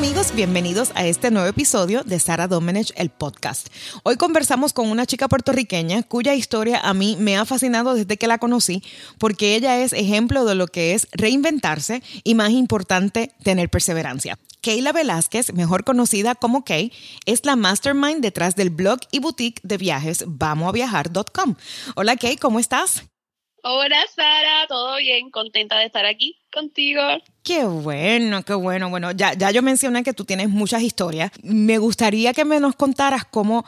Amigos, bienvenidos a este nuevo episodio de Sara Domenech, el podcast. Hoy conversamos con una chica puertorriqueña cuya historia a mí me ha fascinado desde que la conocí, porque ella es ejemplo de lo que es reinventarse y más importante, tener perseverancia. Kayla Velázquez, mejor conocida como Kay, es la mastermind detrás del blog y boutique de viajes vamosaviajar.com. Hola Kay, ¿cómo estás? Hola Sara, ¿todo bien? Contenta de estar aquí contigo. Qué bueno, qué bueno. Bueno, ya, ya yo mencioné que tú tienes muchas historias. Me gustaría que me nos contaras cómo,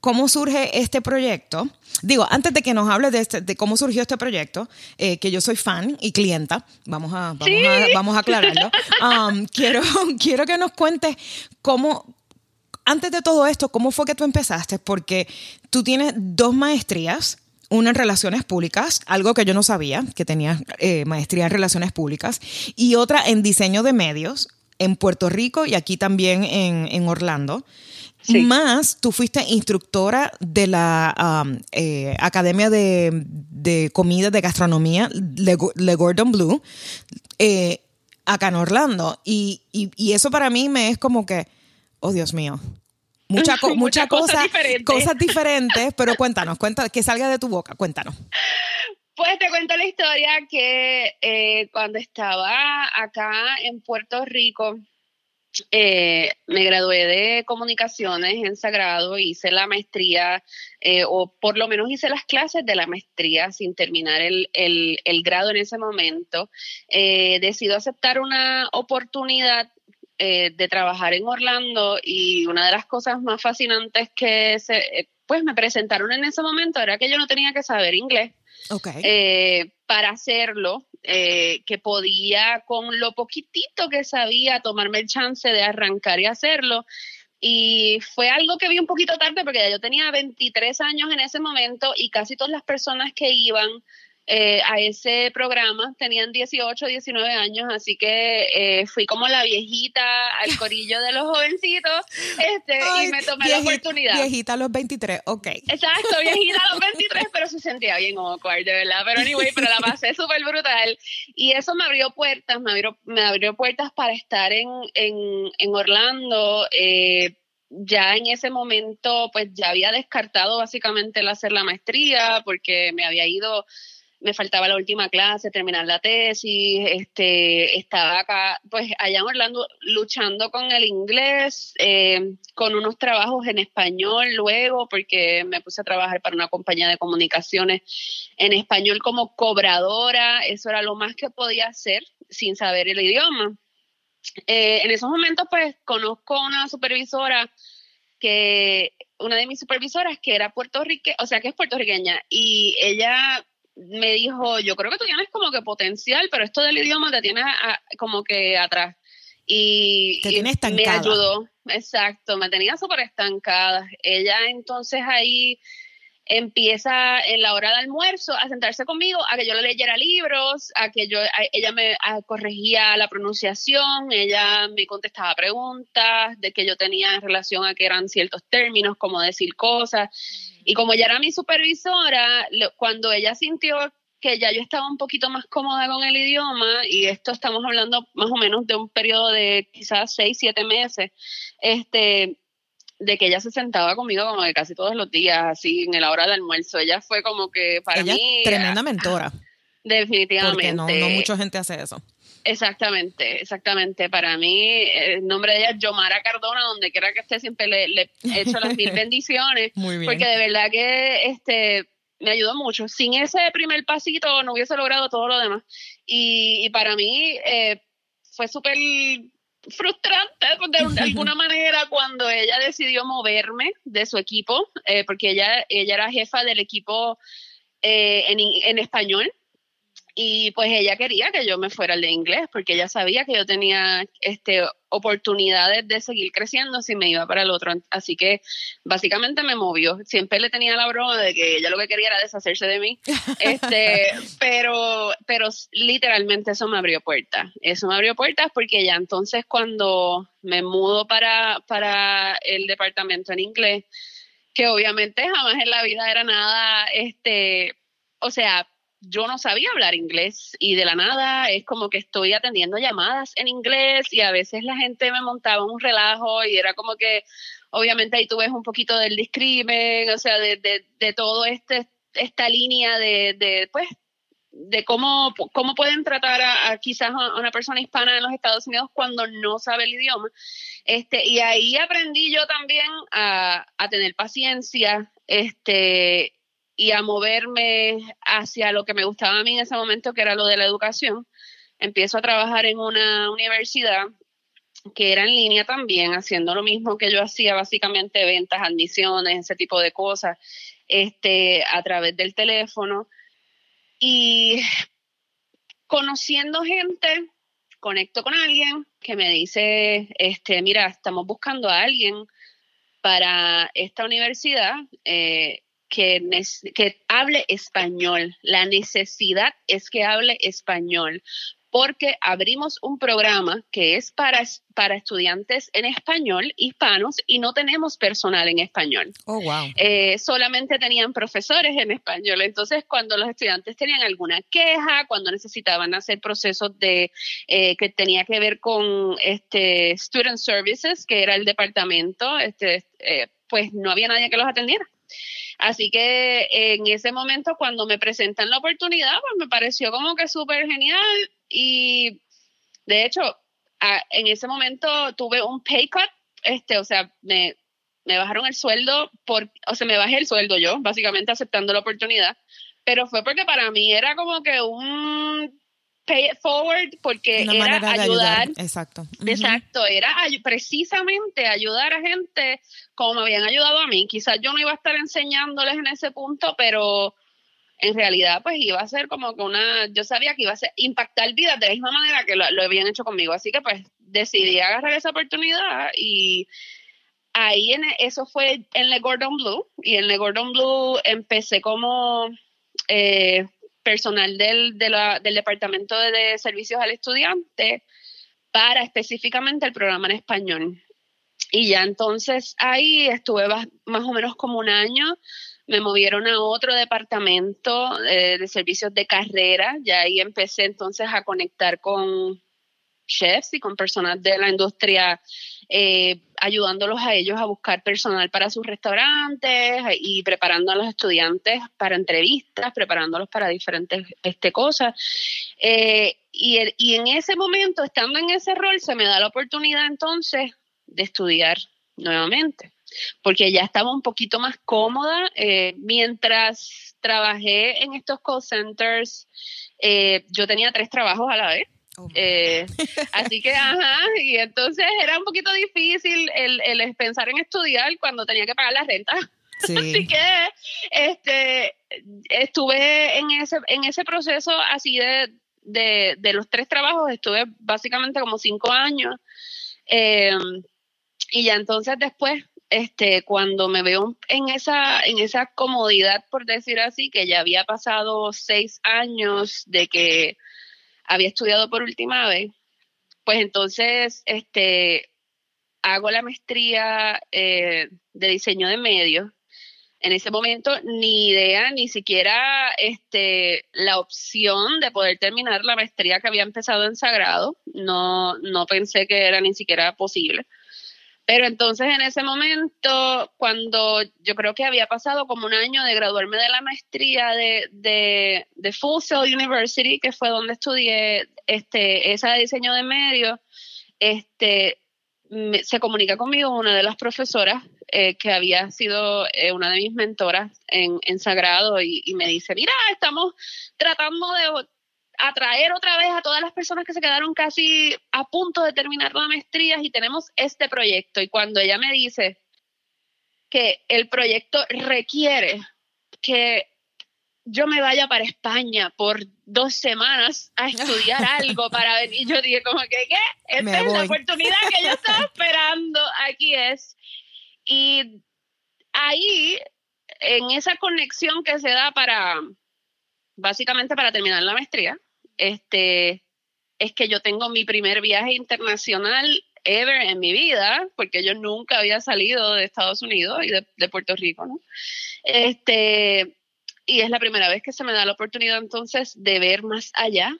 cómo surge este proyecto. Digo, antes de que nos hables de, este, de cómo surgió este proyecto, eh, que yo soy fan y clienta, vamos a, vamos a, vamos a aclararlo. Um, quiero, quiero que nos cuentes cómo, antes de todo esto, cómo fue que tú empezaste, porque tú tienes dos maestrías una en relaciones públicas, algo que yo no sabía, que tenía eh, maestría en relaciones públicas, y otra en diseño de medios en Puerto Rico y aquí también en, Orlando. Más, tú fuiste instructora de la um, eh, Academia de, Comida de Gastronomía, Le, Gordon Blue, eh, acá en Orlando. y, eso para mí me es como que, oh Dios mío, mucha, mucha cosa, cosas diferentes, pero cuéntanos, cuéntanos, que salga de tu boca, cuéntanos. Pues te cuento la historia que eh, cuando estaba acá en Puerto Rico, eh, me gradué de comunicaciones en Sagrado, hice la maestría, eh, o por lo menos hice las clases de la maestría sin terminar el, el grado en ese momento. decido aceptar una oportunidad eh, de trabajar en Orlando y una de las cosas más fascinantes que se, eh, pues me presentaron en ese momento era que yo no tenía que saber inglés eh, para hacerlo, que podía con lo poquitito que sabía tomarme el chance de arrancar y hacerlo. Y fue algo que vi un poquito tarde porque ya yo tenía 23 años en ese momento y casi todas las personas que iban eh, a ese programa, tenían 18, 19 años, así que eh, fui como la viejita al corillo de los jovencitos este, y me tomé la oportunidad. Viejita a los 23, ok. Exacto, viejita a los 23, pero se sentía bien awkward, de verdad. Pero anyway, pero la pasé súper brutal y eso me abrió puertas, me abrió, me abrió puertas para estar en, en, en Orlando. Eh, ya en ese momento, pues ya había descartado básicamente el hacer la maestría porque me había ido me faltaba la última clase, terminar la tesis, este, estaba acá, pues allá en Orlando luchando con el inglés, eh, con unos trabajos en español luego, porque me puse a trabajar para una compañía de comunicaciones en español como cobradora, eso era lo más que podía hacer sin saber el idioma. Eh, en esos momentos, pues conozco una supervisora que una de mis supervisoras que era puertorriqueña, o sea, que es puertorriqueña, y ella me dijo, yo creo que tú tienes como que potencial, pero esto del idioma te tiene como que atrás. Y, me ayudó, exacto, me tenía súper estancada. Ella entonces ahí empieza en la hora de almuerzo a sentarse conmigo, a que yo le leyera libros, a que yo, ella me corregía la pronunciación, ella me contestaba preguntas de que yo tenía en relación a que eran ciertos términos, como decir cosas. Y como ella era mi supervisora, cuando ella sintió que ya yo estaba un poquito más cómoda con el idioma, y esto estamos hablando más o menos de un periodo de quizás seis, siete meses, este, de que ella se sentaba conmigo como de casi todos los días, así en la hora del almuerzo. Ella fue como que para ella mí... tremenda mentora. Definitivamente. Porque no, mucha gente hace eso. Exactamente, exactamente. Para mí, el nombre de ella es Yomara Cardona, donde quiera que esté, siempre le, le hecho las mil bendiciones. Muy bien. Porque de verdad que este me ayudó mucho. Sin ese primer pasito no hubiese logrado todo lo demás. Y, para mí eh, fue súper frustrante pues, de, alguna manera cuando ella decidió moverme de su equipo, eh, porque ella, ella era jefa del equipo eh, en, en español y pues ella quería que yo me fuera al de inglés porque ella sabía que yo tenía este oportunidades de seguir creciendo si me iba para el otro. Así que básicamente me movió. Siempre le tenía la broma de que ella lo que quería era deshacerse de mí. Este pero pero literalmente eso me abrió puertas. Eso me abrió puertas porque ya entonces cuando me mudo para para el departamento en inglés que obviamente jamás en la vida era nada este o sea yo no sabía hablar inglés y de la nada es como que estoy atendiendo llamadas en inglés y a veces la gente me montaba un relajo y era como que obviamente ahí tú ves un poquito del discrimen, o sea, de, de, de todo este esta línea de, de pues de cómo, cómo pueden tratar a, quizás a una persona hispana en los Estados Unidos cuando no sabe el idioma. Este, y ahí aprendí yo también a, a tener paciencia, este, y a moverme hacia lo que me gustaba a mí en ese momento, que era lo de la educación. Empiezo a trabajar en una universidad que era en línea también, haciendo lo mismo que yo hacía, básicamente ventas, admisiones, ese tipo de cosas, este, a través del teléfono. Y conociendo gente, conecto con alguien que me dice, este, mira, estamos buscando a alguien para esta universidad. Eh, que, que hable español. La necesidad es que hable español porque abrimos un programa que es para, para estudiantes en español, hispanos, y no tenemos personal en español. Oh, wow. Eh, solamente tenían profesores en español. Entonces, cuando los estudiantes tenían alguna queja, cuando necesitaban hacer procesos de eh, que tenía que ver con este Student Services, que era el departamento, este, eh, pues no había nadie que los atendiera. Así que en ese momento, cuando me presentan la oportunidad, pues me pareció como que súper genial y de hecho, en ese momento tuve un pay cut, este, o sea, me, me bajaron el sueldo, por, o sea, me bajé el sueldo yo, básicamente aceptando la oportunidad, pero fue porque para mí era como que un pay it forward porque era ayudar, Exacto. Exacto, era precisamente ayudar a gente como me habían ayudado a mí. Quizás yo no iba a estar enseñándoles en ese punto, pero en realidad pues iba a ser como que una, yo sabía que iba a ser impactar vidas de la misma manera que lo, habían hecho conmigo. Así que pues decidí agarrar esa oportunidad y ahí en eso fue en Le Gordon Blue y en Le Gordon Blue empecé como eh, personal del, del Departamento de Servicios al Estudiante para específicamente el programa en español. Y ya entonces ahí estuve más o menos como un año, me movieron a otro departamento eh, de servicios de carrera, ya ahí empecé entonces a conectar con chefs y con personas de la industria, eh, ayudándolos a ellos a buscar personal para sus restaurantes y preparando a los estudiantes para entrevistas, preparándolos para diferentes este, cosas. Eh, y, y en ese momento, estando en ese rol, se me da la oportunidad entonces de estudiar nuevamente, porque ya estaba un poquito más cómoda eh, mientras trabajé en estos call centers. yo tenía tres trabajos a la vez. Oh, eh, así que, ajá, y entonces era un poquito difícil el, el pensar en estudiar cuando tenía que pagar la renta. Así que este, estuve en ese, en ese proceso así de, de, de los tres trabajos, estuve básicamente como cinco años. Em, y ya entonces después, este, cuando me veo en esa, en esa comodidad, por decir así, que ya había pasado seis años de que había estudiado por última vez, pues entonces este, hago la maestría eh, de diseño de medios. En ese momento ni idea, ni siquiera este, la opción de poder terminar la maestría que había empezado en Sagrado. No, no pensé que era ni siquiera posible. Pero entonces en ese momento, cuando yo creo que había pasado como un año de graduarme de la maestría de, de, de Full Sail University, que fue donde estudié este, esa de diseño de medios, este, se comunica conmigo una de las profesoras eh, que había sido eh, una de mis mentoras en, en Sagrado y, y, me dice, mira, estamos tratando de atraer otra vez a todas las personas que se quedaron casi a punto de terminar la maestría y tenemos este proyecto. Y cuando ella me dice que el proyecto requiere que yo me vaya para España por dos semanas a estudiar algo para venir. Yo dije como que, ¿qué? Esta es la oportunidad que yo estaba esperando. Aquí es. Y ahí, en esa conexión que se da para, básicamente para terminar la maestría, este, es que yo tengo mi primer viaje internacional ever en mi vida, porque yo nunca había salido de Estados Unidos y de, Puerto Rico, ¿no? Este, y es la primera vez que se me da la oportunidad entonces de ver más allá.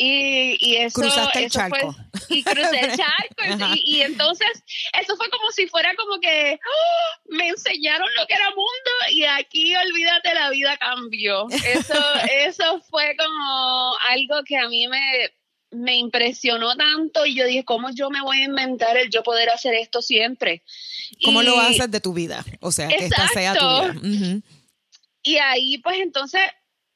Y, y eso, Cruzaste el eso charco. Fue, y crucé el charco. y, y, entonces eso fue como si fuera como que ¡oh! me enseñaron lo que era mundo y aquí olvídate la vida cambió. Eso, eso fue como algo que a mí me, me impresionó tanto y yo dije, ¿cómo yo me voy a inventar el yo poder hacer esto siempre? ¿Cómo y, lo haces de tu vida? O sea, que esta sea tu vida. Uh -huh. Y ahí pues entonces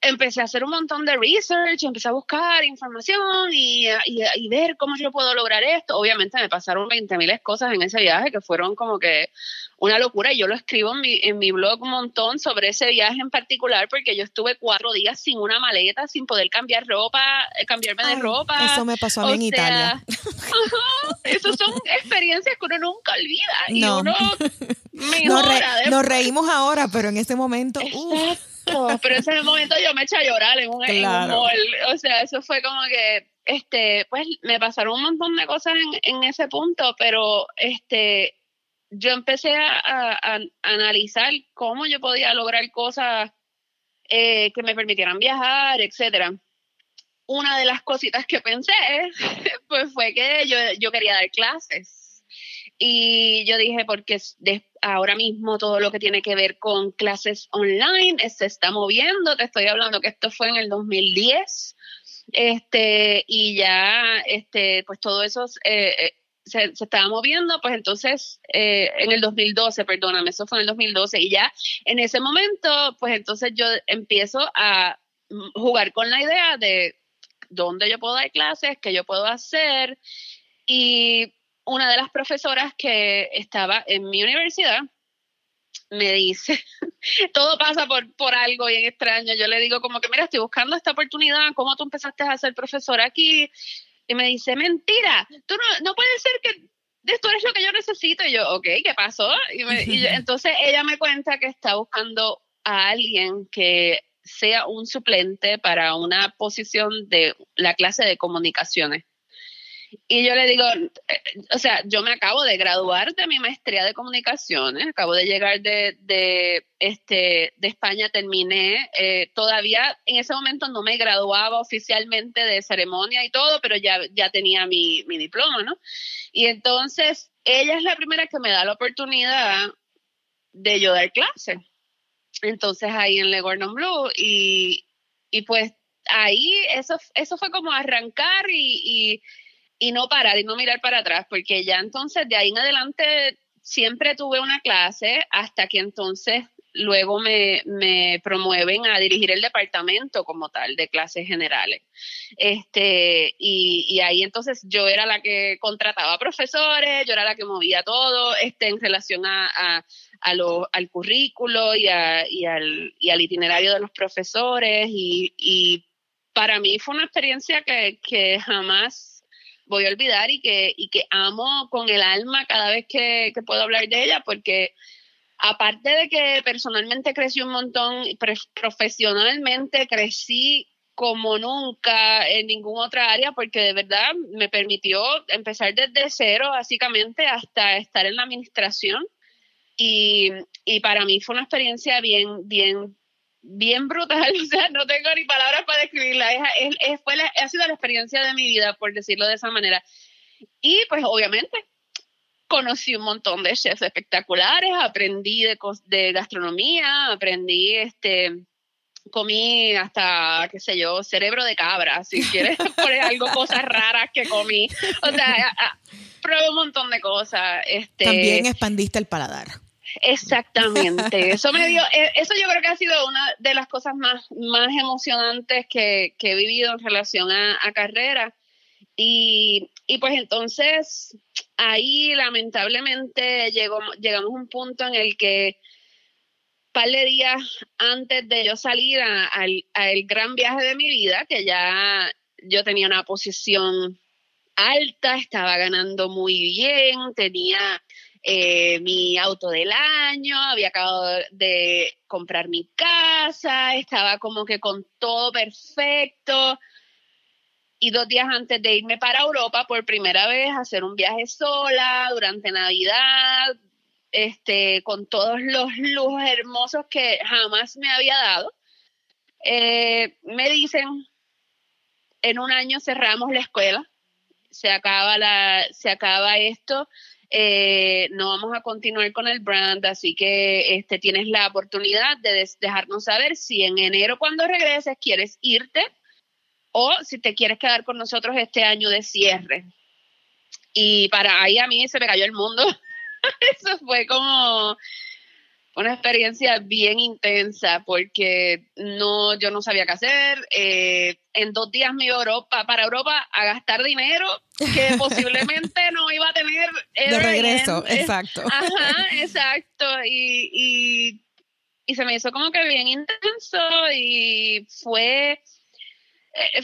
empecé a hacer un montón de research, empecé a buscar información y, y, y ver cómo yo puedo lograr esto. Obviamente me pasaron 20 mil cosas en ese viaje que fueron como que una locura y yo lo escribo en mi, en mi blog un montón sobre ese viaje en particular porque yo estuve cuatro días sin una maleta, sin poder cambiar ropa, eh, cambiarme Ay, de ropa. Eso me pasó a mí o en sea, Italia. Esas son experiencias que uno nunca olvida y No. uno Nos, mejora. re- nos reímos ahora, pero en ese momento, uf, Pero ese momento yo me eché a llorar en un, en un Claro. mall. O sea, eso fue como que, este, pues me pasaron un montón de cosas en, en ese punto, pero este, yo empecé a, a- a analizar cómo yo podía lograr cosas eh, que me permitieran viajar, etcétera. Una de las cositas que pensé, pues fue que yo, yo quería dar clases. Y yo dije, porque ahora mismo todo lo que tiene que ver con clases online eh, se está moviendo. Te estoy hablando que esto fue en el 2010. Este, y ya, este, pues todo eso eh, eh, se, se estaba moviendo, pues entonces, eh, en el 2012, perdóname, eso fue en el 2012, y ya en ese momento, pues entonces yo empiezo a jugar con la idea de dónde yo puedo dar clases, qué yo puedo hacer, y una de las profesoras que estaba en mi universidad me dice, todo pasa por, por algo bien extraño. Yo le digo como que, mira, estoy buscando esta oportunidad, ¿cómo tú empezaste a ser profesora aquí? Y me dice, mentira, tú no, no puede ser que esto es lo que yo necesito. Y yo, ok, ¿qué pasó? Y, me- y yo- entonces ella me cuenta que está buscando a alguien que sea un suplente para una posición de la clase de comunicaciones. Y yo le digo, o sea, yo me acabo de graduar de mi maestría de comunicaciones, acabo de llegar de, de, este, de España, terminé, eh, todavía en ese momento no me graduaba oficialmente de ceremonia y todo, pero ya, ya tenía mi, mi diploma, ¿no? Y entonces ella es la primera que me da la oportunidad de yo dar clase. Entonces ahí en Le Gordon Blue y, y pues ahí eso, eso fue como arrancar y, y y no parar y no mirar para atrás, porque ya entonces de ahí en adelante siempre tuve una clase hasta que entonces luego me, promueven a dirigir el departamento como tal de clases generales. Este, y, y ahí entonces yo era la que contrataba profesores, yo era la que movía todo este, en relación a, a, a al currículo y, a, y, al, y al itinerario de los profesores y, y para mí fue una experiencia que, que jamás voy a olvidar y que, y que amo con el alma cada vez que, que puedo hablar de ella, porque aparte de que personalmente crecí un montón, profesionalmente crecí como nunca en ninguna otra área, porque de verdad me permitió empezar desde cero, básicamente, hasta estar en la administración. Y, y para mí fue una experiencia bien, bien, bien brutal. O sea, no tengo ni palabras para describirla. Es, es- es- fue la- ha sido la experiencia de mi vida, por decirlo de esa manera. Y pues obviamente conocí un montón de chefs espectaculares, aprendí de, gastronomía, aprendí este comí hasta, qué sé yo, cerebro de cabra, si quieres poner algo, cosas raras que comí. O sea, probé un montón de cosas. Este, también expandiste el paladar. Exactamente, eso me dio, eh, eso yo creo que ha sido una de las cosas más, más emocionantes que, que he vivido en relación a, a carrera. Y, y pues entonces ahí lamentablemente llegó, llegamos a un punto en el que par de días antes de yo salir a- al al gran viaje de mi vida, que ya yo tenía una posición alta, estaba ganando muy bien, tenía eh, mi auto del año, había acabado de comprar mi casa, estaba como que con todo perfecto. Y dos días antes de irme para Europa por primera vez, hacer un viaje sola durante Navidad, este, con todos los lujos hermosos que jamás me había dado. Eh, me dicen, en un año cerramos la escuela, se acaba, la, se acaba esto, eh, no vamos a continuar con el brand, así que este, tienes la oportunidad de dejarnos saber si en enero cuando regreses quieres irte o si te quieres quedar con nosotros este año de cierre. Y para ahí a mí se me cayó el mundo. Eso fue como una experiencia bien intensa porque no, yo no sabía qué hacer. Eh, en dos días me iba a Europa, para Europa a gastar dinero que posiblemente no iba a tener. De regreso, exacto. Ajá, exacto. Y, y, y se me hizo como que bien intenso y fue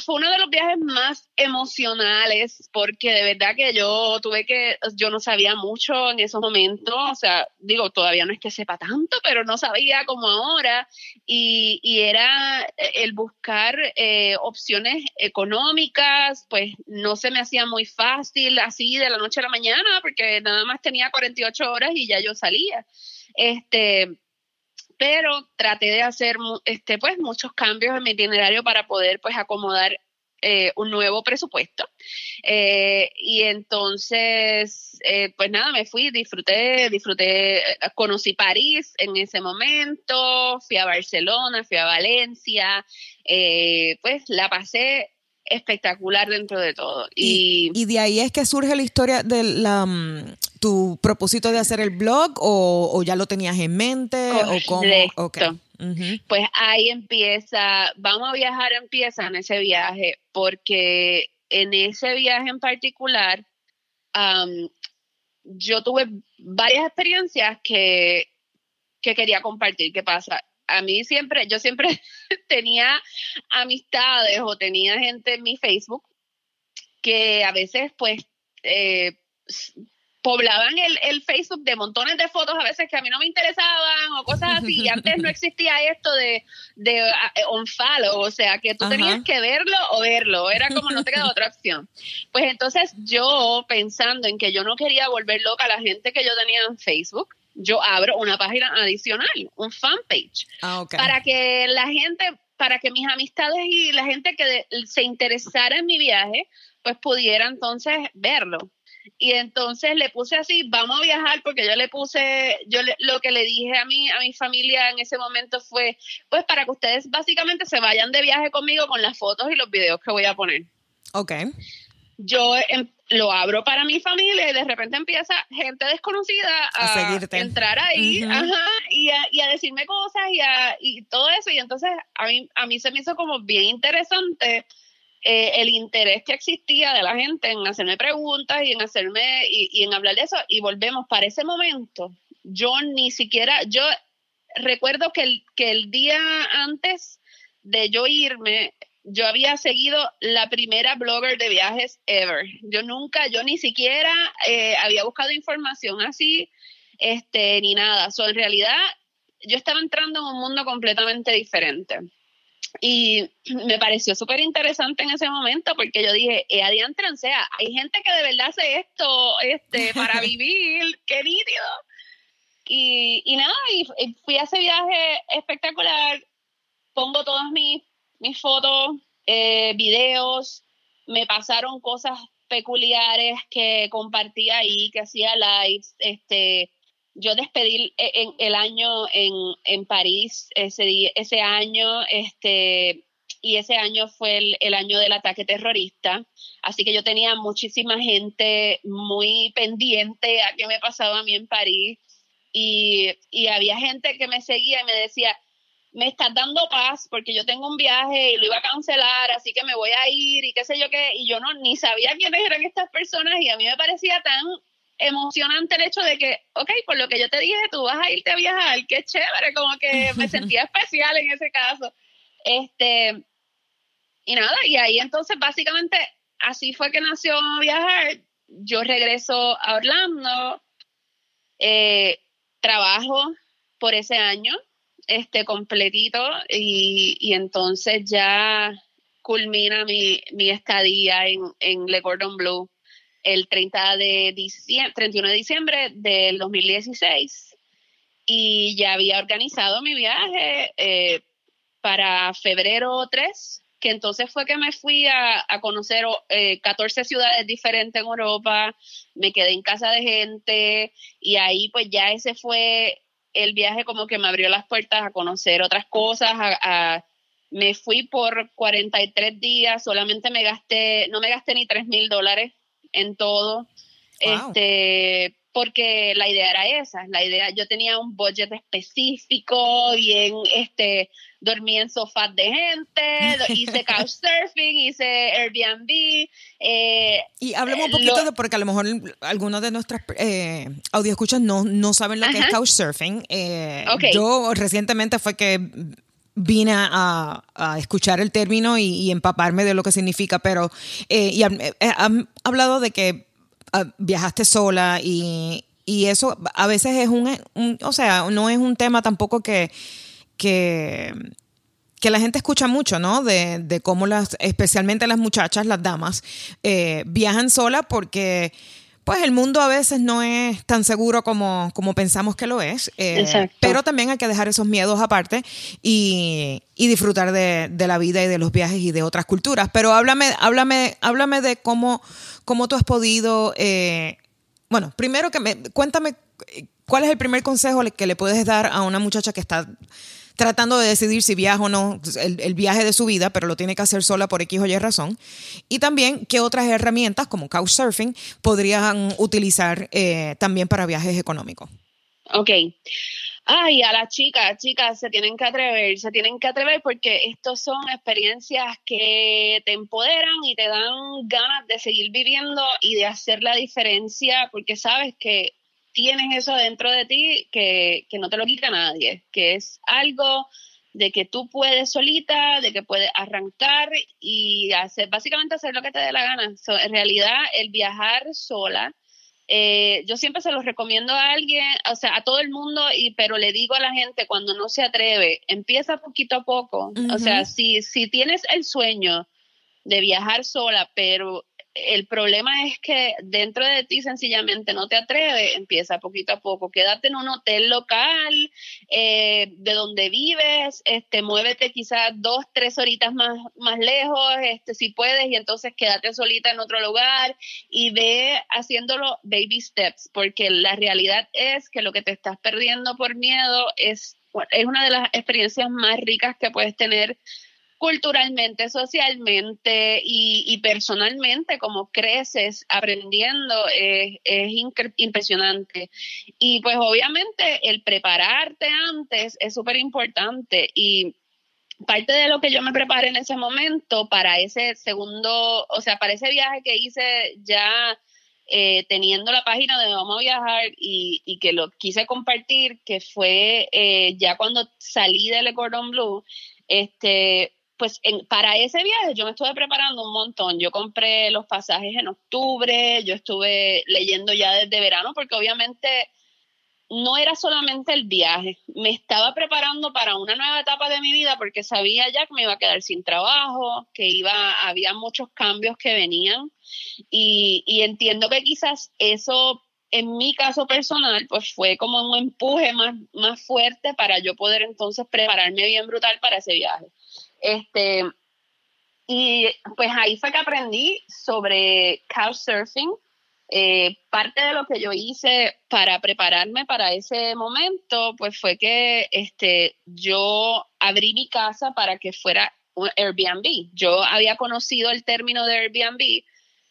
fue uno de los viajes más emocionales porque de verdad que yo tuve que, yo no sabía mucho en esos momentos, o sea, digo, todavía no es que sepa tanto, pero no sabía como ahora y, y era el buscar eh, opciones económicas, pues no se me hacía muy fácil así de la noche a la mañana porque nada más tenía 48 horas y ya yo salía. Este, pero traté de hacer este, pues, muchos cambios en mi itinerario para poder pues, acomodar eh, un nuevo presupuesto. Eh, y entonces, eh, pues nada, me fui, disfruté, disfruté, conocí París en ese momento, fui a Barcelona, fui a Valencia, pues la pasé espectacular dentro de todo. Y, y, de ahí es que surge la historia de la, mm, tu propósito de hacer el blog o, ya lo tenías en mente o cómo? Pues ahí empieza, vamos a viajar, empieza en ese viaje, porque en ese viaje en particular, yo tuve varias experiencias que, que quería compartir. ¿Qué pasa? A mí siempre, yo siempre tenía amistades o tenía gente en mi Facebook que a veces pues eh, poblaban el, el, Facebook de montones de fotos a veces que a mí no me interesaban o cosas así. Y antes no existía esto de, de un eh, follow, o sea, que tú tenías que verlo o verlo. Era como no te queda otra opción. Pues entonces yo pensando en que yo no quería volver loca a la gente que yo tenía en Facebook, yo abro una página adicional, un fanpage, ah, para que la gente, para que mis amistades y la gente que se interesara en mi viaje, pues pudiera entonces verlo. Y entonces le puse así, vamos a viajar, porque yo le puse, yo lo que le dije a mí, a mi familia en ese momento fue, pues para que ustedes básicamente se vayan de viaje conmigo con las fotos y los videos que voy a poner. Ok. Yo em, lo abro para mi familia y de repente empieza gente desconocida a, entrar ahí y, a, decirme cosas y, y todo eso. Y entonces a mí, a mí se me hizo como bien interesante eh, el interés que existía de la gente en hacerme preguntas y en hacerme y, en hablar de eso. Y volvemos para ese momento. Yo ni siquiera, yo recuerdo que el, que el día antes de yo irme, yo había seguido la primera blogger de viajes ever. Yo nunca, yo ni siquiera eh, había buscado información así, este, ni nada. So, en realidad, yo estaba entrando en un mundo completamente diferente. Y me pareció súper interesante en ese momento porque yo dije, eh, adiante, o sea, hay gente que de verdad hace esto este, para vivir, qué nítido. Y, y nada, y, fui a ese viaje espectacular, pongo todas mis, mis fotos, eh, videos, me pasaron cosas peculiares que compartía ahí, que hacía lives, este, yo despedí en, el año en, en París, ese, ese año, este, y ese año fue el, el, año del ataque terrorista, así que yo tenía muchísima gente muy pendiente a qué me pasaba a mí en París, y, y había gente que me seguía y me decía, me estás dando paz porque yo tengo un viaje y lo iba a cancelar, así que me voy a ir y qué sé yo qué, y yo no ni sabía quiénes eran estas personas y a mí me parecía tan emocionante el hecho de que, ok, por lo que yo te dije, tú vas a irte a viajar, qué chévere, como que me sentía especial en ese caso. Este, y nada, y ahí entonces básicamente así fue que nació viajar. Yo regreso a Orlando, eh, trabajo por ese año, este completito, y, y entonces ya culmina mi, mi estadía en, en Le Gordon Blue el 30 de diciembre, 31 de diciembre del 2016 y ya había organizado mi viaje eh, para febrero 3, que entonces fue que me fui a, conocer 14 ciudades diferentes en Europa, me quedé en casa de gente y ahí pues ya ese fue el viaje como que me abrió las puertas a conocer otras cosas, a, me fui por 43 días, solamente me gasté, no me gasté ni 3 mil dólares en todo, este, porque la idea era esa, la idea, yo tenía un budget específico, bien, este, dormí en sofás de gente, hice couchsurfing, hice Airbnb. Eh, y hablemos un poquito de, porque a lo mejor algunos de nuestras eh, escuchas no, no saben lo que es couchsurfing. Eh, Yo recientemente fue que vine a, escuchar el término y, empaparme de lo que significa, pero eh, y han, hablado de que viajaste sola y, y, eso a veces es un, o sea, no es un tema tampoco que, que, que la gente escucha mucho, ¿no? De, de cómo las, especialmente las muchachas, las damas, eh, viajan sola porque pues el mundo a veces no es tan seguro como, como pensamos que lo es, eh, pero también hay que dejar esos miedos aparte y, disfrutar de, la vida y de los viajes y de otras culturas. Pero háblame, háblame, háblame de cómo, cómo tú has podido, eh, bueno, primero que me, cuéntame cuál es el primer consejo que le puedes dar a una muchacha que está tratando de decidir si viaja o no, el, viaje de su vida, pero lo tiene que hacer sola por X o Y razón. Y también qué otras herramientas como Couchsurfing podrían utilizar eh, también para viajes económicos. Ok. Ay, a las chicas, chicas, se tienen que atrever, se tienen que atrever porque estos son experiencias que te empoderan y te dan ganas de seguir viviendo y de hacer la diferencia porque sabes que tienes eso dentro de ti que, no te lo quita nadie, que es algo de que tú puedes solita, de que puedes arrancar y hacer, básicamente hacer lo que te dé la gana. en realidad, el viajar sola, eh, yo siempre se lo recomiendo a alguien, o sea, a todo el mundo, y, pero le digo a la gente cuando no se atreve, empieza poquito a poco. O sea, si, si tienes el sueño de viajar sola, pero el problema es que dentro de ti sencillamente no te atreves, empieza poquito a poco, quédate en un hotel local eh, de donde vives, este, muévete quizás dos, tres horitas más, más lejos, este, si puedes, y entonces quédate solita en otro lugar y ve haciéndolo baby steps, porque la realidad es que lo que te estás perdiendo por miedo es, es una de las experiencias más ricas que puedes tener culturalmente, socialmente y, personalmente, como creces aprendiendo, es, impresionante. Y pues obviamente el prepararte antes es súper importante y parte de lo que yo me preparé en ese momento para ese segundo, o sea, para ese viaje que hice ya eh, teniendo la página de Vamos a Viajar y, que lo quise compartir, que fue eh, ya cuando salí del Gordon Blue, este, pues para ese viaje yo me estuve preparando un montón. Yo compré los pasajes en octubre, yo estuve leyendo ya desde verano, porque obviamente no era solamente el viaje, me estaba preparando para una nueva etapa de mi vida porque sabía ya que me iba a quedar sin trabajo, que iba, había muchos cambios que venían y, y entiendo que quizás eso en mi caso personal, pues fue como un empuje más, más fuerte para yo poder entonces prepararme bien brutal para ese viaje. Este, y pues ahí fue que aprendí sobre couchsurfing. Eh, parte de lo que yo hice para prepararme para ese momento, pues fue que este, yo abrí mi casa para que fuera un Airbnb. Yo había conocido el término de Airbnb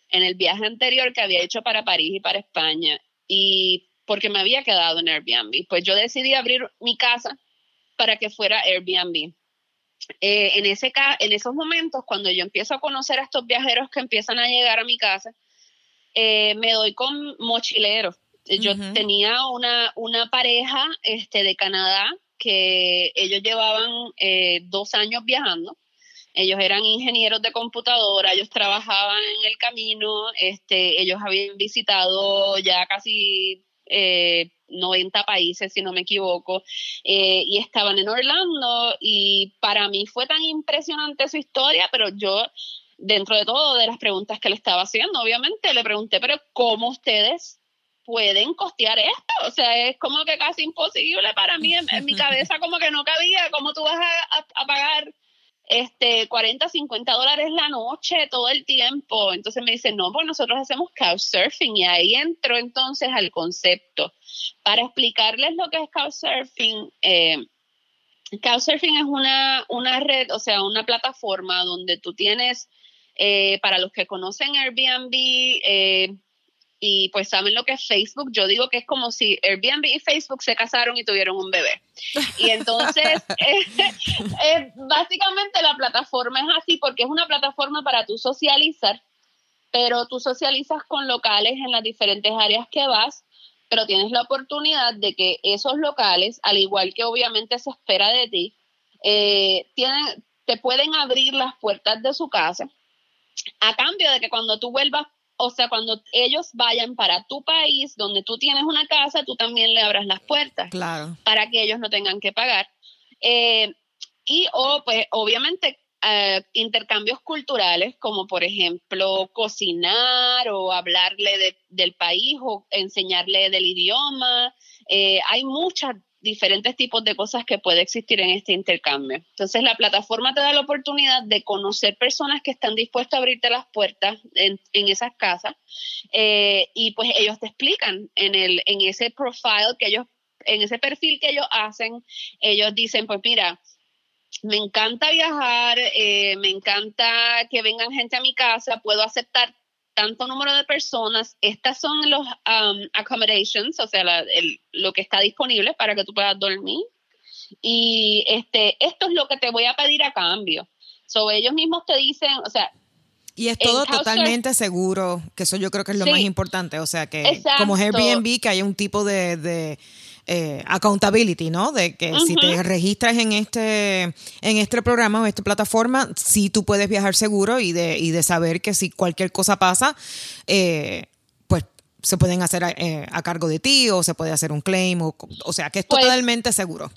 en el viaje anterior que había hecho para París y para España y porque me había quedado en Airbnb. Pues yo decidí abrir mi casa para que fuera Airbnb. Eh, en, ese, en esos momentos, cuando yo empiezo a conocer a estos viajeros que empiezan a llegar a mi casa, eh, me doy con mochileros. Yo tenía una, una pareja este, de Canadá que ellos llevaban eh, dos años viajando. Ellos eran ingenieros de computadora, ellos trabajaban en el camino, este, ellos habían visitado ya casi 90 países, si no me equivoco, eh, y estaban en Orlando y para mí fue tan impresionante su historia, pero yo, dentro de todo, de las preguntas que le estaba haciendo, obviamente, le pregunté, pero ¿cómo ustedes pueden costear esto. O sea, es como que casi imposible para mí. En, mi cabeza como que no cabía cómo tú vas a, pagar este 40, 50 dólares la noche todo el tiempo. Entonces me dicen, no, pues nosotros hacemos couchsurfing y ahí entro entonces al concepto. Para explicarles lo que es couchsurfing, eh, couchsurfing es una, una red, o sea, una plataforma donde tú tienes, eh, para los que conocen Airbnb, eh, y pues saben lo que es Facebook, yo digo que es como si Airbnb y Facebook se casaron y tuvieron un bebé. Y entonces, básicamente la plataforma es así porque es una plataforma para tú socializar, pero tú socializas con locales en las diferentes áreas que vas, pero tienes la oportunidad de que esos locales, al igual que obviamente se espera de ti, eh, tienen, te pueden abrir las puertas de su casa a cambio de que cuando tú vuelvas o sea, cuando ellos vayan para tu país, donde tú tienes una casa, tú también le abras las puertas. Claro. Para que ellos no tengan que pagar. Eh, y, o, pues, obviamente, eh, intercambios culturales, como por ejemplo cocinar o hablarle del país o enseñarle del idioma. Eh, hay muchas diferentes tipos de cosas que puede existir en este intercambio. Entonces, la plataforma te da la oportunidad de conocer personas que están dispuestas a abrirte las puertas en, esas casas eh, y pues ellos te explican en, el, en ese profile que ellos, en ese perfil que ellos hacen, ellos dicen, pues mira, me encanta viajar, eh, me encanta que vengan gente a mi casa, puedo aceptar tanto número de personas, estas son los um, accommodations, o sea, lo que está disponible para que tú puedas dormir. Y este, esto es lo que te voy a pedir a cambio. So, ellos mismos te dicen, o sea, y es todo totalmente seguro, que eso yo creo que es lo más importante. O sea, que como Airbnb, que haya un tipo de eh, accountability, ¿no? De que si te registras en este, en este programa o esta plataforma, sí tú puedes viajar seguro y de, y de saber que si cualquier cosa pasa, eh, pues se pueden hacer eh, a, cargo de ti o se puede hacer un claim, o, o sea, que es pues, totalmente seguro.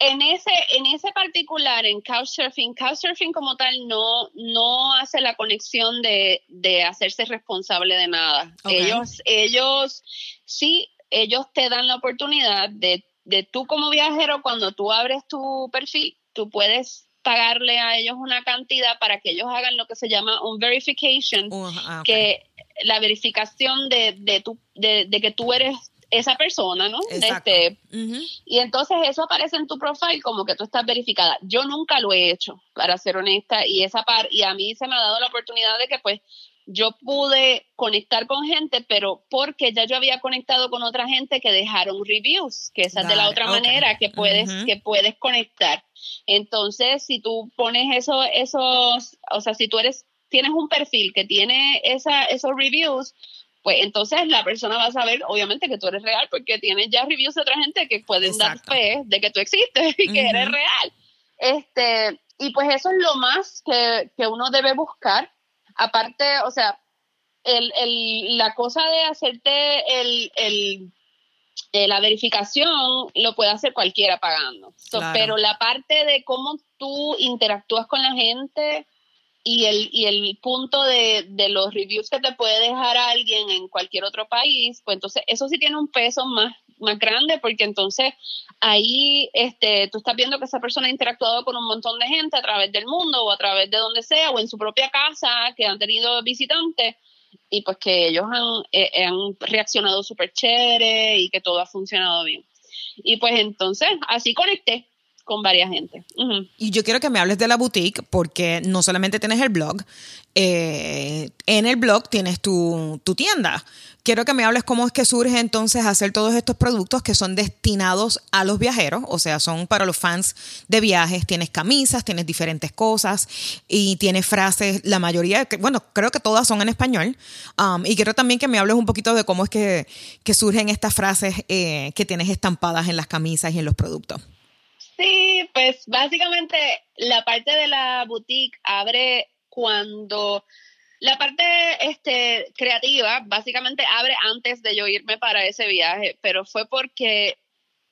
En ese, en ese particular, en Couchsurfing, Couchsurfing como tal no, no hace la conexión de, de hacerse responsable de nada. Ellos, ellos sí ellos te dan la oportunidad de, de tú como viajero, cuando tú abres tu perfil, tú puedes pagarle a ellos una cantidad para que ellos hagan lo que se llama un verification, uh, ah, que la verificación de, de, tu, de, que tú eres esa persona, ¿no? Este, Y entonces eso aparece en tu profile como que tú estás verificada. Yo nunca lo he hecho, para ser honesta, y esa par, y a mí se me ha dado la oportunidad de que pues yo pude conectar con gente, pero porque ya yo había conectado con otra gente que dejaron reviews, que esa es de la otra manera que puedes, que puedes conectar. Entonces, si tú pones eso, esos, o sea, si tú eres, tienes un perfil que tiene esa, esos reviews, pues entonces la persona va a saber, obviamente, que tú eres real, porque tienes ya reviews de otra gente que pueden dar fe de que tú existes y que eres real. Este, y pues eso es lo más que, que uno debe buscar Aparte, o sea, el, el, la cosa de hacerte el, el, eh, la verificación lo puede hacer cualquiera pagando. pero la parte de cómo tú interactúas con la gente y el, y el punto de, de, los reviews que te puede dejar alguien en cualquier otro país, pues entonces eso sí tiene un peso más más grande porque entonces ahí este, tú estás viendo que esa persona ha interactuado con un montón de gente a través del mundo o a través de donde sea o en su propia casa que han tenido visitantes y pues que ellos han, eh, han reaccionado súper chévere y que todo ha funcionado bien. Y pues entonces así conecté con varias gente. Y yo quiero que me hables de la boutique porque no solamente tienes el blog, eh, en el blog tienes tu, tu, tienda. Quiero que me hables cómo es que surge entonces hacer todos estos productos que son destinados a los viajeros, o sea, son para los fans de viajes. Tienes camisas, tienes diferentes cosas y tienes frases, la mayoría, bueno, creo que todas son en español. Um, y quiero también que me hables un poquito de cómo es que, que surgen estas frases eh, que tienes estampadas en las camisas y en los productos. Sí, pues básicamente la parte de la boutique abre cuando la parte este, creativa básicamente abre antes de yo irme para ese viaje, pero fue porque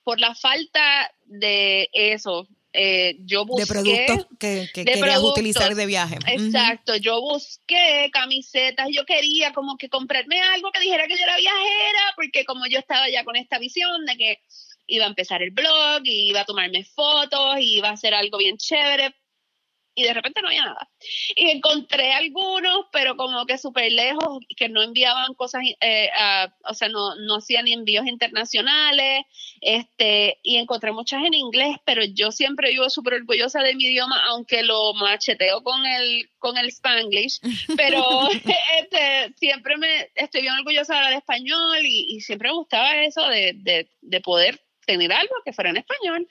por la falta de eso, eh, yo busqué... De productos que, que querías utilizar de viaje. Exacto, yo busqué camisetas, yo quería como que comprarme algo que dijera que yo era viajera, porque como yo estaba ya con esta visión de que iba a empezar el blog, y iba a tomarme fotos, y iba a hacer algo bien chévere, y de repente no había nada. Y encontré algunos, pero como que súper lejos, que no enviaban cosas, eh, o sea, no, no hacían envíos internacionales, este, y encontré muchas en inglés, pero yo siempre vivo súper orgullosa de mi idioma, aunque lo macheteo con el, con el spanglish, pero este, siempre me estoy bien orgullosa de hablar español y, siempre me gustaba eso de, de, de poder tener algo que fuera en español.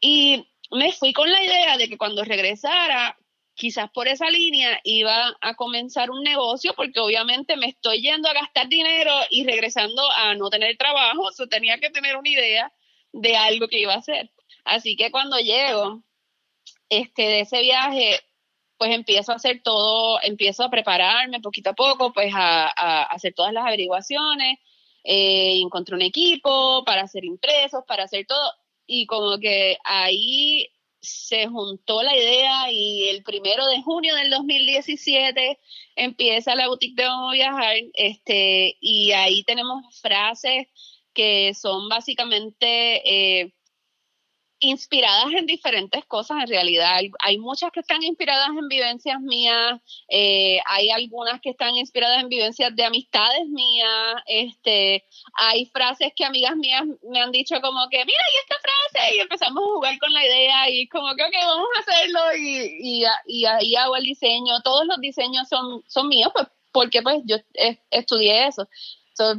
Y me fui con la idea de que cuando regresara, quizás por esa línea iba a comenzar un negocio, porque obviamente me estoy yendo a gastar dinero y regresando a no tener trabajo, o tenía que tener una idea de algo que iba a hacer. Así que cuando llego este, de ese viaje, pues empiezo a hacer todo, empiezo a prepararme poquito a poco, pues a, hacer todas las averiguaciones, eh, encontré un equipo para hacer impresos, para hacer todo, y como que ahí se juntó la idea y el primero de junio del 2017 empieza la boutique de Vamos a Viajar este, y ahí tenemos frases que son básicamente eh, inspiradas en diferentes cosas en realidad. Hay, muchas que están inspiradas en vivencias mías, eh, hay algunas que están inspiradas en vivencias de amistades mías, este, hay frases que amigas mías me han dicho como que, mira, y esta frase, y empezamos a jugar con la idea y como que, ok, vamos a hacerlo y, y, ahí hago el diseño. Todos los diseños son, son míos, pues porque pues yo estudié eso,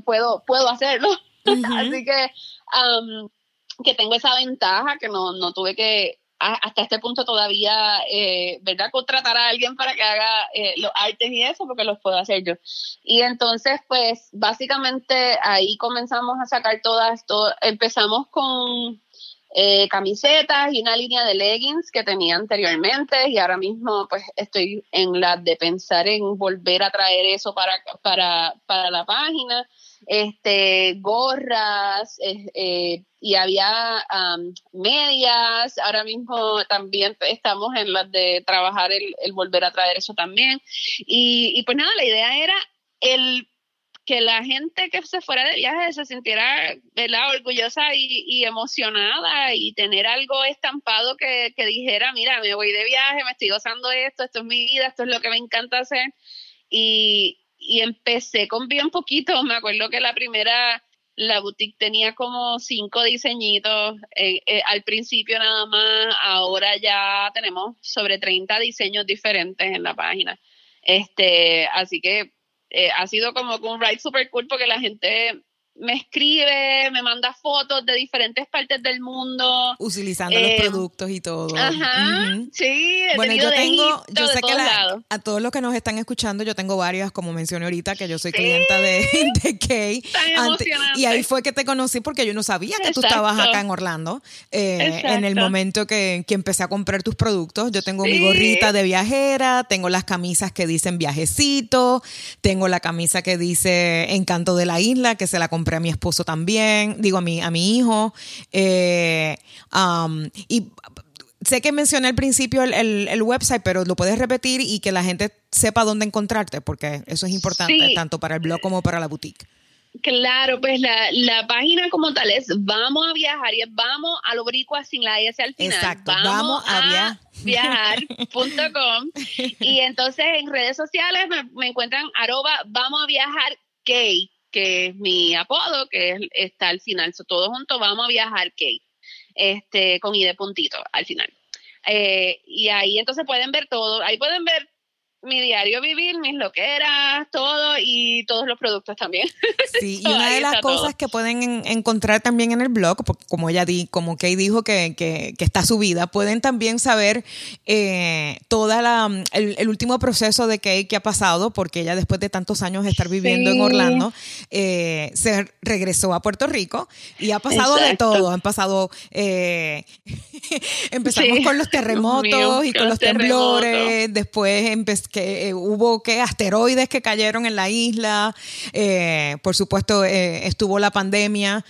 puedo, puedo hacerlo. Así que... Um, que tengo esa ventaja, que no, no tuve que hasta este punto todavía, eh, ¿verdad? Contratar a alguien para que haga eh, los artes y eso, porque los puedo hacer yo. Y entonces, pues, básicamente ahí comenzamos a sacar todas, esto empezamos con eh, camisetas y una línea de leggings que tenía anteriormente y ahora mismo pues estoy en la de pensar en volver a traer eso para, para, para la página este, gorras, eh, y había medias. Ahora mismo también estamos en las de trabajar el, volver a traer eso también. Y, y, pues nada, la idea era el que la gente que se fuera de viaje se sintiera orgullosa y, emocionada y tener algo estampado que, que dijera, mira, me voy de viaje, me estoy gozando esto, esto es mi vida, esto es lo que me encanta hacer. Y, y empecé con bien poquito. Me acuerdo que la primera, la boutique tenía como cinco diseñitos eh, eh, al principio nada más. Ahora ya tenemos sobre 30 diseños diferentes en la página. Este, así que eh, ha sido como un ride super cool porque la gente me escribe, me manda fotos de diferentes partes del mundo. Utilizando los eh, productos y todo. Ajá, sí. bueno, yo tengo, yo sé que a todos los que nos están escuchando, yo tengo varias, como mencioné ahorita, que yo soy clienta de, de Kay. y ahí fue que te conocí porque yo no sabía que tú estabas acá en Orlando. Eh, en el momento que, que, empecé a comprar tus productos, yo tengo mi gorrita de viajera, tengo las camisas que dicen viajecito, tengo la camisa que dice Encanto de la Isla, que se la compré compré a mi esposo también, digo a mi, a mi hijo. Eh, um, y sé que mencioné al principio el, website, pero lo puedes repetir y que la gente sepa dónde encontrarte, porque eso es importante tanto para el blog como para la boutique. Claro, pues la, la, página como tal es Vamos a viajar y es Vamos a Lobricua sin la S al final. Exacto, vamos, a, viajar.com y entonces en redes sociales me, encuentran arroba Vamos a viajar Kate que es mi apodo, que está al final. So, todos juntos vamos a viajar, Kate, este, con I de puntito al final. Eh, y ahí entonces pueden ver todo, ahí pueden ver mi diario vivir, mis loqueras, todo y todos los productos también. Sí, y una de las cosas que pueden encontrar también en el blog, porque como ella di, como Kay dijo que, que, que, está subida, pueden también saber eh, toda la el, último proceso de Kay que ha pasado, porque ella después de tantos años de estar viviendo en Orlando, eh, se regresó a Puerto Rico y ha pasado de todo. Han pasado, eh, empezamos con los terremotos y con los temblores, después empezó que eh, hubo que asteroides que cayeron en la isla, eh, por supuesto eh, estuvo la pandemia,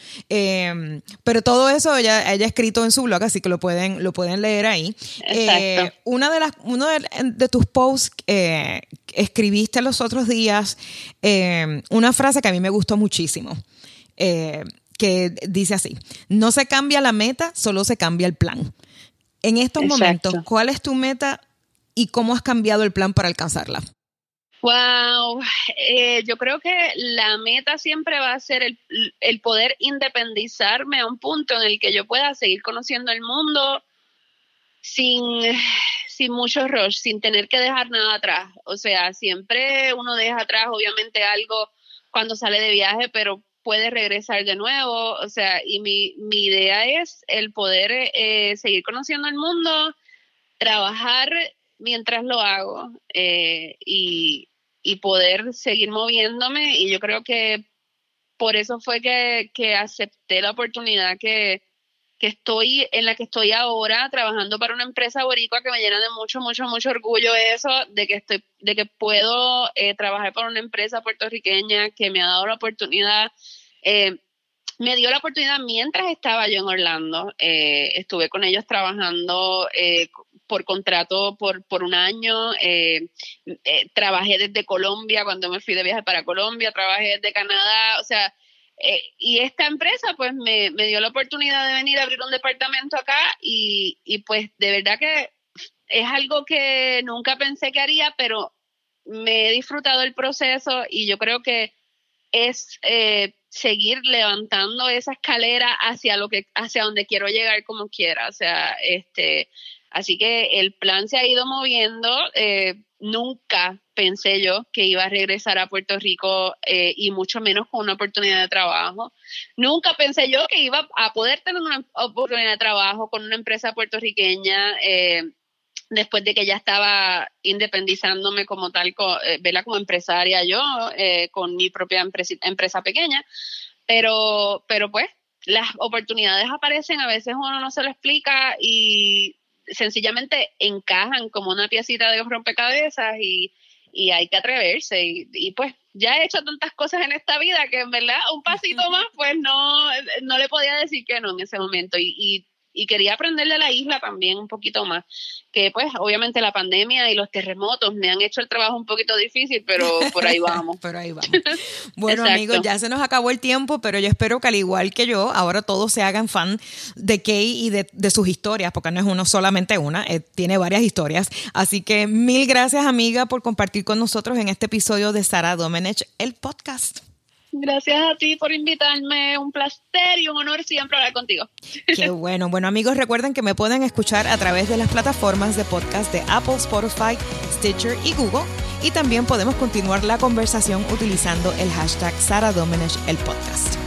pero todo eso ella, ella ha escrito en su blog, así que lo pueden, lo pueden leer ahí. una de las, uno de, tus posts escribiste los otros días una frase que a mí me gustó muchísimo. que dice así, no se cambia la meta, solo se cambia el plan. En estos momentos, ¿cuál es tu meta y cómo has cambiado el plan para alcanzarla? Wow, eh, yo creo que la meta siempre va a ser el, el, poder independizarme a un punto en el que yo pueda seguir conociendo el mundo sin, sin mucho rush, sin tener que dejar nada atrás. O sea, siempre uno deja atrás, obviamente, algo cuando sale de viaje, pero puede regresar de nuevo. O sea, y mi, mi idea es el poder eh, seguir conociendo el mundo, trabajar mientras lo hago eh, y, poder seguir moviéndome. Y yo creo que por eso fue que, acepté la oportunidad que, estoy, en la que estoy ahora, trabajando para una empresa boricua que me llena de mucho, mucho, mucho orgullo eso, de que estoy, de que puedo eh, trabajar para una empresa puertorriqueña que me ha dado la oportunidad. Eh, me dio la oportunidad mientras estaba yo en Orlando. estuve con ellos trabajando por contrato por, por un año. Eh, eh, trabajé desde Colombia cuando me fui de viaje para Colombia, trabajé desde Canadá, o sea, eh, y esta empresa pues me, dio la oportunidad de venir a abrir un departamento acá y, y pues de verdad que es algo que nunca pensé que haría, pero me he disfrutado el proceso y yo creo que es seguir levantando esa escalera hacia lo que hacia donde quiero llegar como quiera o sea este Así que el plan se ha ido moviendo. Eh, nunca pensé yo que iba a regresar a Puerto Rico eh, y mucho menos con una oportunidad de trabajo. Nunca pensé yo que iba a poder tener una oportunidad de trabajo con una empresa puertorriqueña. Eh, después de que ya estaba independizándome como tal, vela como empresaria yo, con mi propia empresa, empresa pequeña, pero, pero pues las oportunidades aparecen, a veces uno no se lo explica y sencillamente encajan como una piecita de rompecabezas y, y hay que atreverse. Y, pues ya he hecho tantas cosas en esta vida que en verdad un pasito más, pues no, no le podía decir que no en ese momento. Y, y y quería aprenderle a la isla también un poquito más. Que pues obviamente la pandemia y los terremotos me han hecho el trabajo un poquito difícil, pero por ahí vamos. pero ahí vamos. Bueno amigos, ya se nos acabó el tiempo, pero yo espero que al igual que yo, ahora todos se hagan fan de Kay y de, sus historias, porque no es uno solamente una, eh, tiene varias historias. Así que mil gracias amiga por compartir con nosotros en este episodio de Sara Domenech, el podcast. Gracias a ti por invitarme. Un placer y un honor siempre hablar contigo. Qué bueno. Bueno, amigos, recuerden que me pueden escuchar a través de las plataformas de podcast de Apple, Spotify, Stitcher y Google. Y también podemos continuar la conversación utilizando el hashtag Sara Domenech, el podcast.